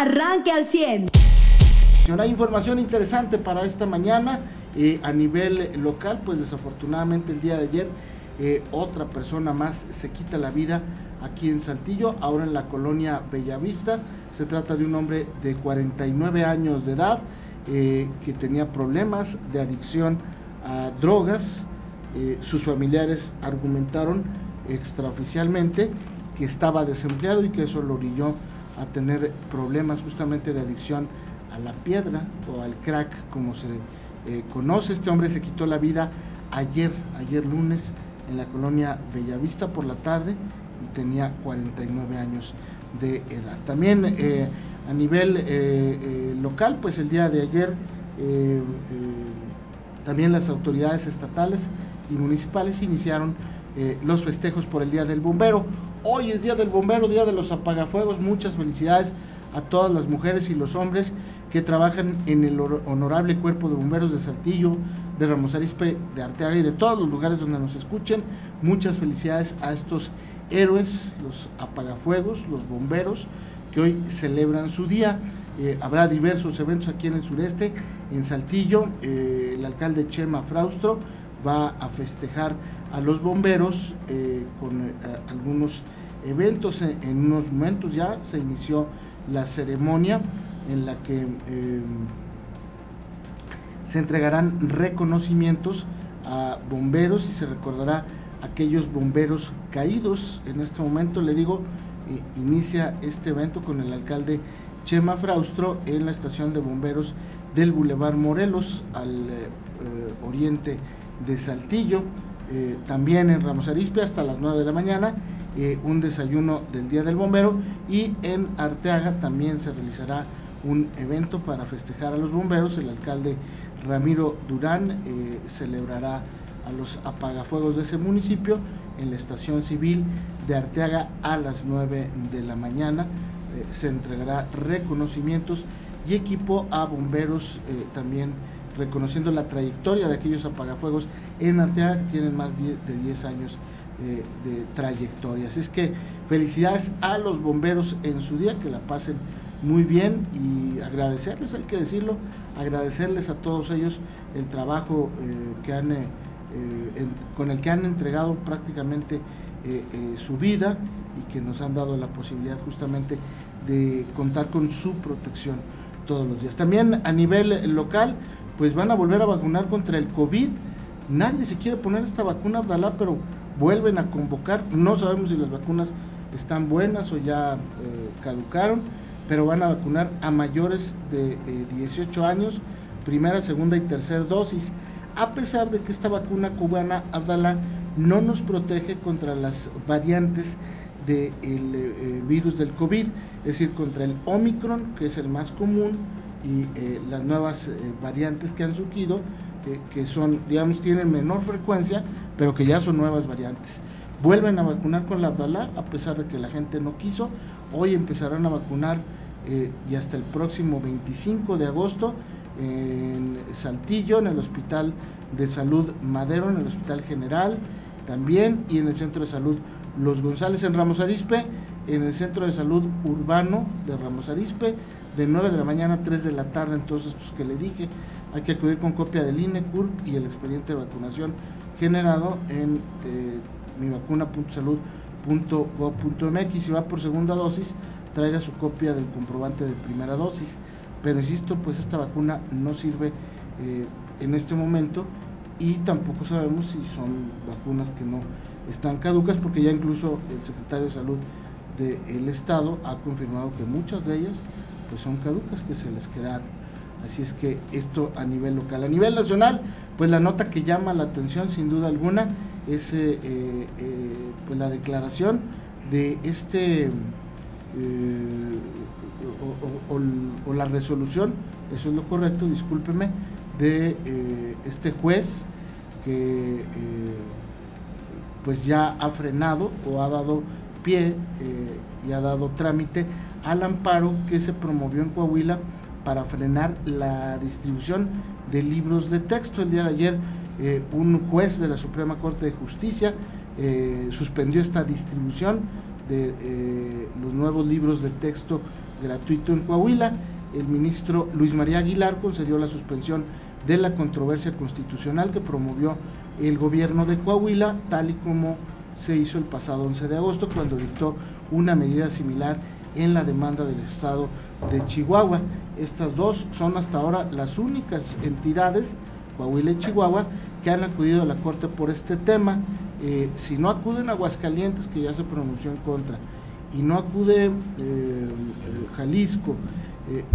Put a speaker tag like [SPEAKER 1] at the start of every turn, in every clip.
[SPEAKER 1] arranque al 100.
[SPEAKER 2] Hay información interesante para esta mañana eh, a nivel local, pues desafortunadamente el día de ayer eh, otra persona más se quita la vida aquí en Saltillo, ahora en la colonia Bellavista. Se trata de un hombre de 49 años de edad eh, que tenía problemas de adicción a drogas. sus familiares argumentaron extraoficialmente que estaba desempleado y que eso lo orilló a tener problemas justamente de adicción a la piedra o al crack como se eh, conoce. Este hombre se quitó la vida ayer, ayer lunes, en la colonia Bellavista por la tarde y tenía 49 años de edad. También eh, a nivel eh, local, pues el día de ayer también las autoridades estatales y municipales iniciaron los festejos por el Día del Bombero. Hoy es Día del Bombero, Día de los Apagafuegos. Muchas felicidades a todas las mujeres y los hombres que trabajan en el honorable cuerpo de bomberos de Saltillo, de Ramos Arispe, de Arteaga y de todos los lugares donde nos escuchen. Muchas felicidades a estos héroes, los apagafuegos, los bomberos, que hoy celebran su día. Eh, habrá diversos eventos aquí en el sureste, en Saltillo. Eh, el alcalde Chema Fraustro va a festejar a los bomberos eh, con algunos eventos. En, unos momentos ya se inició la ceremonia en la que eh, se entregarán reconocimientos a bomberos y se recordará aquellos bomberos caídos. En este momento le digo, inicia este evento con el alcalde Chema Fraustro en la estación de bomberos del Boulevard Morelos al oriente de Saltillo. Eh, también en Ramos Arizpe hasta las 9 de la mañana, eh, un desayuno del Día del Bombero y en Arteaga también se realizará un evento para festejar a los bomberos. El alcalde Ramiro Durán eh, celebrará a los apagafuegos de ese municipio en la estación civil de Arteaga a las 9 de la mañana. se entregará reconocimientos y equipo a bomberos también reconociendo la trayectoria de aquellos apagafuegos en Arteaga que tienen más de 10 años eh, de trayectoria. Así es que felicidades a los bomberos en su día, que la pasen muy bien y agradecerles, hay que decirlo, agradecerles a todos ellos el trabajo eh, que han, eh, con el que han entregado prácticamente su vida y que nos han dado la posibilidad justamente de contar con su protección todos los días. También a nivel local, pues van a volver a vacunar contra el COVID. Nadie se quiere poner esta vacuna Abdalá, pero vuelven a convocar. No sabemos si las vacunas están buenas o ya eh, caducaron, pero van a vacunar a mayores de 18 eh, años, primera, segunda y tercera dosis. A pesar de que esta vacuna cubana Abdalá no nos protege contra las variantes del eh, virus del COVID, es decir, contra el Omicron, que es el más común, y eh, las nuevas eh, variantes que han surgido, eh, que son, digamos, tienen menor frecuencia, pero que ya son nuevas variantes. Vuelven a vacunar con la Abdalá, a pesar de que la gente no quiso. Hoy empezarán a vacunar y hasta el próximo 25 de agosto en Saltillo, en el Hospital de Salud Madero, en el Hospital General también, y en el Centro de Salud Los González en Ramos Arispe, en el Centro de Salud Urbano de Ramos Arispe, de 9 de la mañana a 3 de la tarde en todos estos que le dije. Hay que acudir con copia del INECUR y el expediente de vacunación generado en eh, mivacuna.salud.gov.mx. Si va por segunda dosis, traiga su copia del comprobante de primera dosis. Pero insisto, pues esta vacuna no sirve eh, en este momento y tampoco sabemos si son vacunas que no están caducas porque ya incluso el secretario de salud del estado ha confirmado que muchas de ellas pues son caducas que se les quedaron. Así es que esto a nivel local. A nivel nacional, pues la nota que llama la atención sin duda alguna es eh, eh, eh, pues la declaración de este o, la resolución, eso es lo correcto, discúlpeme, de este juez que pues ya ha frenado o ha dado pie y ha dado trámite al amparo que se promovió en Coahuila para frenar la distribución de libros de texto. El día de ayer eh, un juez de la Suprema Corte de Justicia eh, suspendió esta distribución de eh, los nuevos libros de texto gratuito en Coahuila. El ministro Luis María Aguilar concedió la suspensión de la controversia constitucional que promovió el gobierno de Coahuila, tal y como se hizo el pasado 11 de agosto, cuando dictó una medida similar en la demanda del Estado de Chihuahua. Estas dos son hasta ahora las únicas entidades, Coahuila y Chihuahua, que han acudido a la Corte por este tema. Eh, si no acuden Aguascalientes, que ya se pronunció en contra, y no acude eh, eh, Jalisco,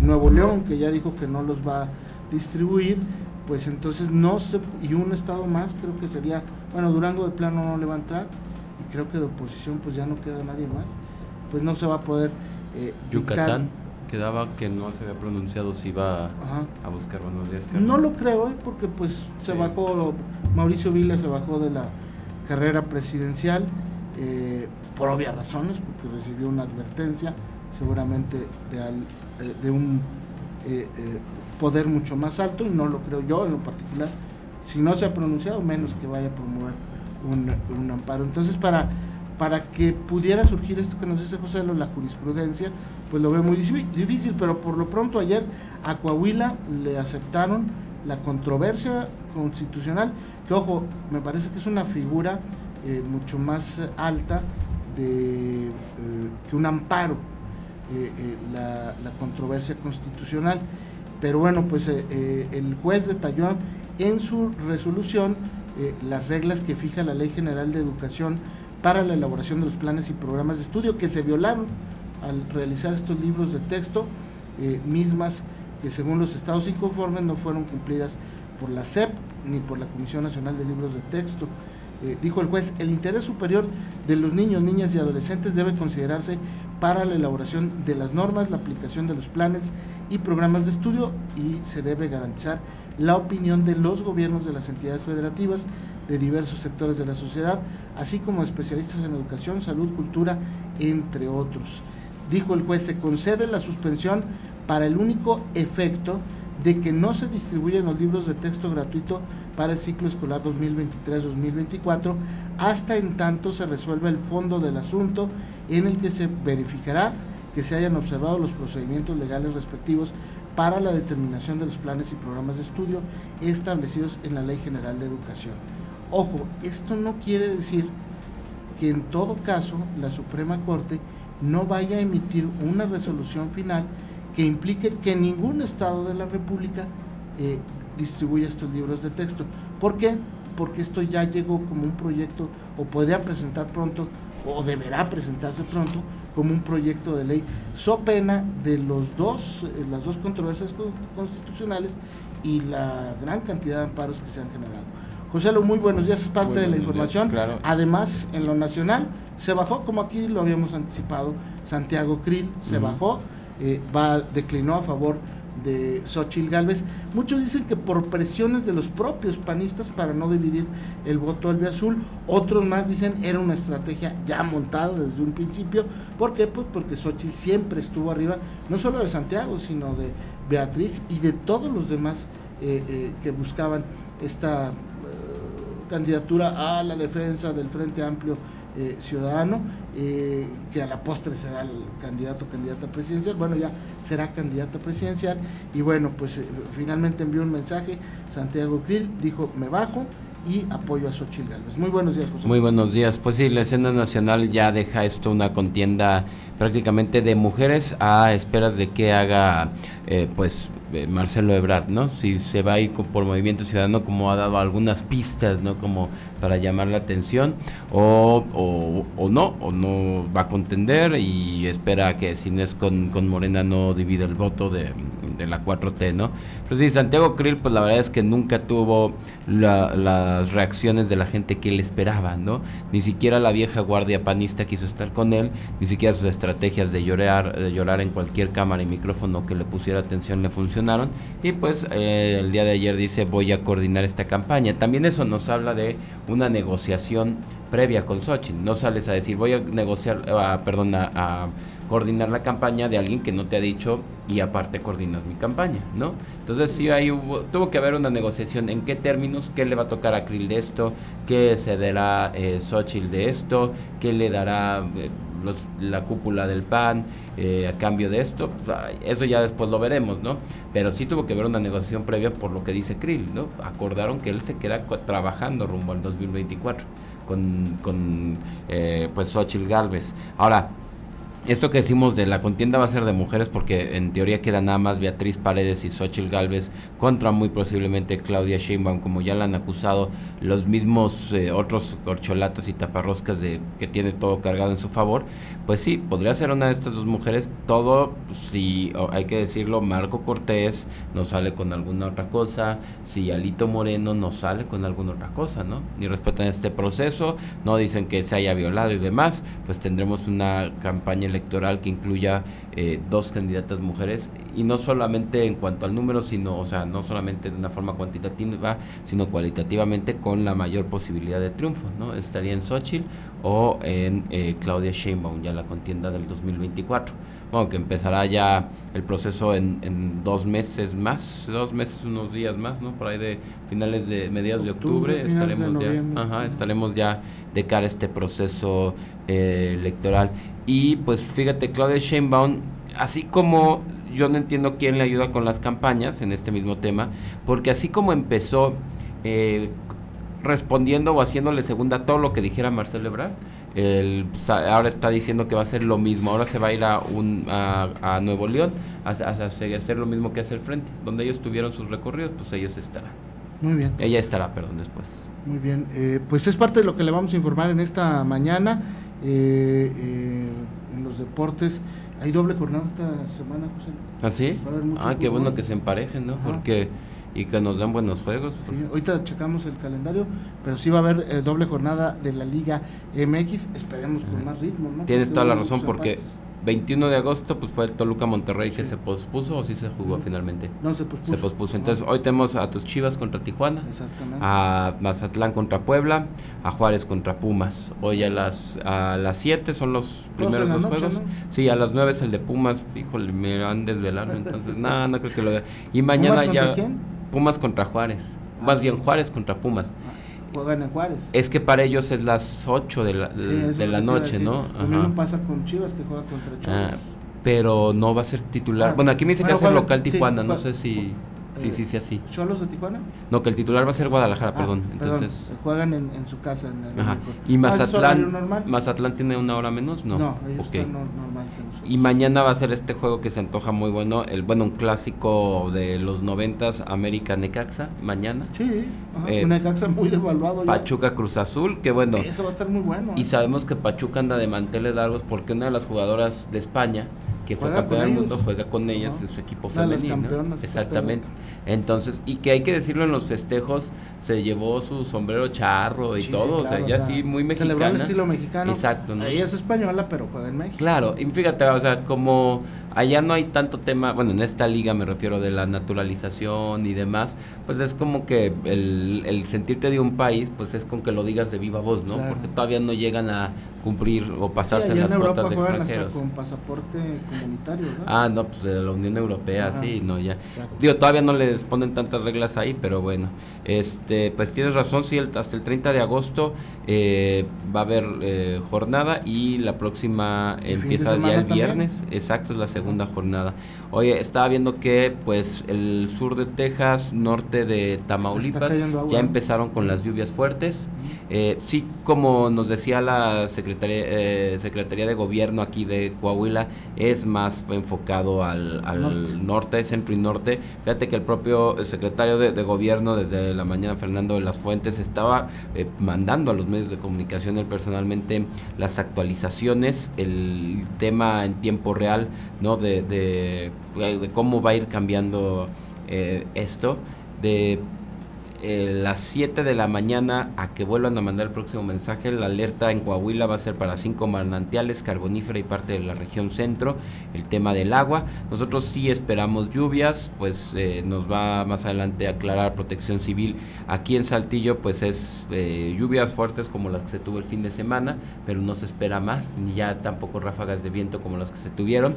[SPEAKER 2] Nuevo León, que ya dijo que no los va a distribuir, pues entonces no se, y un estado más creo que sería, bueno, Durango de plano no le va a entrar, y creo que de oposición pues ya no queda nadie más, pues no se va a poder...
[SPEAKER 1] Yucatán quedaba que no se había pronunciado si iba a buscar buenos días.
[SPEAKER 2] No lo creo, ¿eh? porque pues se bajó, Mauricio Vila se bajó de la carrera presidencial eh, por obvias razones, porque recibió una advertencia seguramente de, eh, de un poder mucho más alto y no lo creo yo en lo particular. Si no se ha pronunciado, menos que vaya a promover un, un amparo. Entonces, para para que pudiera surgir esto que nos dice José la jurisprudencia, pues lo veo muy difícil, pero por lo pronto ayer a Coahuila le aceptaron la controversia constitucional, que ojo, me parece que es una figura eh, mucho más alta de, eh, que un amparo, eh, la, la, controversia constitucional. Pero bueno, pues el juez detalló en su resolución las reglas que fija la Ley General de Educación para la elaboración de los planes y programas de estudio que se violaron al realizar estos libros de texto, eh, mismas que según los estados inconformes no fueron cumplidas por la SEP ni por la Comisión Nacional de Libros de Texto. Eh, dijo el juez, el interés superior de los niños, niñas y adolescentes debe considerarse para la elaboración de las normas, la aplicación de los planes y programas de estudio y se debe garantizar la opinión de los gobiernos de las entidades federativas, de diversos sectores de la sociedad, así como especialistas en educación, salud, cultura, entre otros. Dijo el juez, se concede la suspensión para el único efecto de que no se distribuyen los libros de texto gratuito para el ciclo escolar 2023-2024 hasta en tanto se resuelva el fondo del asunto en el que se verificará que se hayan observado los procedimientos legales respectivos para la determinación de los planes y programas de estudio establecidos en la Ley General de Educación. Ojo, esto no quiere decir que en todo caso la Suprema Corte no vaya a emitir una resolución final que implique que ningún Estado de la República eh, distribuya estos libros de texto. ¿Por qué? Porque esto ya llegó como un proyecto, o podría presentar pronto, o deberá presentarse pronto, como un proyecto de ley, so pena de los dos, eh, las dos controversias constitucionales y la gran cantidad de amparos que se han generado. José Lo, muy buenos días, es parte de la información. Además, en lo nacional se bajó, como aquí lo habíamos anticipado, Santiago Krill se bajó, eh, va, declinó a favor de Xochitl Galvez. Muchos dicen que por presiones de los propios panistas para no dividir el voto azul otros más dicen era una estrategia ya montada desde un principio. ¿Por qué? Pues porque Xochitl siempre estuvo arriba, no solo de Santiago, sino de Beatriz y de todos los demás eh, eh, que buscaban esta candidatura a la defensa del Frente Amplio eh, ciudadano, eh, que a la postre será el candidato candidata presidencial, bueno, ya será candidata presidencial, y bueno, pues eh, finalmente envió un mensaje, Santiago Krill dijo, me bajo, y apoyo a Xochitl Gálvez. Muy buenos días, José.
[SPEAKER 1] Muy buenos días. Pues sí, la escena nacional ya deja esto una contienda prácticamente de mujeres a esperas de que haga, pues, Marcelo Ebrard, ¿no? Si se va a ir por Movimiento Ciudadano, como ha dado algunas pistas, ¿no? Como para llamar la atención, o, o, no, o no va a contender y espera que si no es con, con Morena no divide el voto de, de la 4T, ¿no? Pero sí, Santiago Krill, pues la verdad es que nunca tuvo las reacciones de la gente que él esperaba, ¿no? Ni siquiera la vieja guardia panista quiso estar con él, ni siquiera sus estrategias de llorar, de llorar en cualquier cámara y micrófono que le pusiera atención le funcionaron. Y pues eh, el día de ayer dice voy a coordinar esta campaña. También eso nos habla de una negociación previa con Xochitl. No sales a decir voy a negociar, perdón, a coordinar la campaña de alguien que no te ha dicho y aparte coordinas mi campaña, ¿no? Entonces sí ahí tuvo que haber una negociación en qué términos, qué le va a tocar a Krill de esto, qué cederá eh, Xochitl de esto, qué le dará eh, la cúpula del PAN eh, a cambio de esto, pues, eso ya después lo veremos, ¿no? Pero sí tuvo que haber una negociación previa por lo que dice Krill, ¿no? Acordaron que él se queda trabajando rumbo al 2024 con, con eh, pues Xochitl Galvez. Ahora, esto que decimos de la contienda va a ser de mujeres porque en teoría queda nada más Beatriz Paredes y Xochitl Galvez contra muy posiblemente Claudia Sheinbaum, como ya la han acusado los mismos eh, otros corcholatas y taparroscas de que tiene todo cargado en su favor. Pues sí, podría ser una de estas dos mujeres. Todo, si hay que decirlo, Marco Cortés no sale con alguna otra cosa, si Alito Moreno no sale con alguna otra cosa, ¿no? Ni respetan este proceso, no dicen que se haya violado y demás, pues tendremos una campaña electoral que incluya eh, dos candidatas mujeres y no solamente en cuanto al número, sino, o sea, no solamente de una forma cuantitativa, sino cualitativamente con la mayor posibilidad de triunfo, ¿no? Estaría en Xochitl o en eh, Claudia Sheinbaum, ya la contienda del 2024. Bueno, que empezará ya el proceso en, en, dos meses más, dos meses, unos días más, ¿no? Por ahí de finales de, mediados de octubre, estaremos ya, ajá, estaremos ya de cara a este proceso eh, electoral. Y pues fíjate, Claudia Sheinbaum, así como yo no entiendo quién le ayuda con las campañas en este mismo tema, porque así como empezó eh, respondiendo o haciéndole segunda a todo lo que dijera Marcelo Ebrard, el, ahora está diciendo que va a hacer lo mismo, ahora se va a ir a, un, a, Nuevo León a, hacer lo mismo que hace el Frente, donde ellos tuvieron sus recorridos, pues ellos estarán.
[SPEAKER 2] Muy bien.
[SPEAKER 1] Ella estará, perdón, después.
[SPEAKER 2] Muy bien, eh, pues es parte de lo que le vamos a informar en esta mañana. Eh, eh, en los deportes. Hay doble jornada esta semana, José.
[SPEAKER 1] ¿Ah, sí? Ah, qué bueno que se emparejen, ¿no? Porque y que nos den buenos juegos.
[SPEAKER 2] ahorita checamos el calendario, pero sí va a haber eh, doble jornada de la Liga MX, esperemos con más ritmo, ¿no?
[SPEAKER 1] Tienes toda la razón porque 21 de agosto pues fue el Toluca Monterrey que se pospuso o sí se jugó finalmente.
[SPEAKER 2] No se pospuso.
[SPEAKER 1] Se pospuso. Entonces hoy tenemos a tus Chivas contra Tijuana, a Mazatlán contra Puebla, a Juárez contra Pumas. Hoy a las a las 7 son los primeros dos juegos. Sí, a las 9 es el de Pumas. Híjole, me van desvelando, entonces nada, no creo que lo vea. Y mañana ya Pumas contra Juárez. Más bien Juárez contra Pumas.
[SPEAKER 2] Juegan en Juárez.
[SPEAKER 1] Es que para ellos es las 8 de la, de la noche, ¿no?
[SPEAKER 2] Lo mismo pasa con Chivas que juega contra Chivas. Ah,
[SPEAKER 1] pero no va a ser titular. Ah, bueno, aquí me dice que hace local Tijuana, no sé si... Sí, sí, sí, así.
[SPEAKER 2] ¿Cholos de Tijuana?
[SPEAKER 1] No, que el titular va a ser Guadalajara, ah, perdón. Entonces,
[SPEAKER 2] juegan en, en, su casa. En
[SPEAKER 1] Ajá. ¿Y Mazatlán? ¿Mazatlán tiene una hora menos? No.
[SPEAKER 2] No, ellos están normal
[SPEAKER 1] Y mañana va a ser este juego que se antoja muy bueno. el Bueno, un clásico de los noventas, América Necaxa, mañana.
[SPEAKER 2] Sí, ajá, eh, Necaxa muy devaluado.
[SPEAKER 1] Pachuca Cruz Azul, que bueno.
[SPEAKER 2] Eso va a estar muy bueno.
[SPEAKER 1] Y
[SPEAKER 2] ¿eh?
[SPEAKER 1] sabemos que Pachuca anda de manteles largos porque una de las jugadoras de España que fue campeón del mundo, juega con ellas en su equipo femenino. Exactamente. Entonces, y que hay que decirlo en los festejos, se llevó su sombrero charro y todo, o sea, ella sí muy mexicana.
[SPEAKER 2] Celebró el estilo mexicano.
[SPEAKER 1] Exacto.
[SPEAKER 2] ¿no? Ella es española, pero juega en México.
[SPEAKER 1] Claro, y fíjate, o sea, como allá no hay tanto tema, bueno, en esta liga me refiero de la naturalización y demás, pues es como que el, el sentirte de un país, pues es con que lo digas de viva voz, ¿no? Porque todavía no llegan a cumplir o pasarse en las cuotas de extranjeros.
[SPEAKER 2] con pasaporte comunitario, ¿no?
[SPEAKER 1] Ah, no, pues de la Unión Europea, sí, no, ya. Digo, todavía no les ponen tantas reglas ahí, pero bueno, este, pues tienes razón, sí, hasta el 30 de agosto eh, va a haber eh, jornada y la próxima empieza ya el viernes, exacto, es la segunda jornada. Oye, estaba viendo que pues el sur de Texas, norte de Tamaulipas, ya empezaron con las lluvias fuertes. Eh, sí, como nos decía la Secretaría, eh, Secretaría de Gobierno aquí de Coahuila, es más enfocado al, norte. centro y norte. Fíjate que el propio secretario de, Gobierno desde la mañana, Fernando de las Fuentes, estaba eh, mandando a los medios de comunicación él personalmente las actualizaciones, el tema en tiempo real, ¿no? De, de, de cómo va a ir cambiando esto. De eh, las 7 de la mañana a que vuelvan a mandar el próximo mensaje. La alerta en Coahuila va a ser para cinco manantiales, carbonífera y parte de la región centro. El tema del agua. Nosotros sí esperamos lluvias, pues eh, nos va más adelante a aclarar protección civil. Aquí en Saltillo, pues es eh, lluvias fuertes como las que se tuvo el fin de semana, pero no se espera más, ni ya tampoco ráfagas de viento como las que se tuvieron.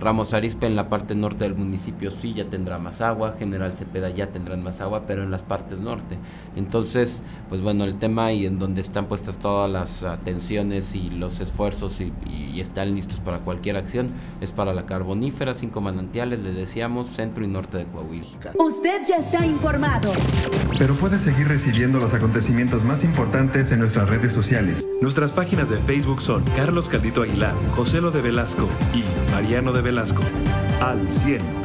[SPEAKER 1] Ramos Arispe en la parte norte del municipio sí ya tendrá más agua. General Cepeda ya tendrán más agua, pero en las partes Insurgentes Norte. Entonces, pues bueno, el tema y en donde están puestas todas las atenciones y los esfuerzos y, están listos para cualquier acción es para la carbonífera, cinco manantiales, le decíamos, centro y norte de Coahuila.
[SPEAKER 3] Usted ya está informado.
[SPEAKER 4] Pero puede seguir recibiendo los acontecimientos más importantes en nuestras redes sociales. Nuestras páginas de Facebook son Carlos Caldito Aguilar, José Lo de Velasco y Mariano de Velasco. Al 100.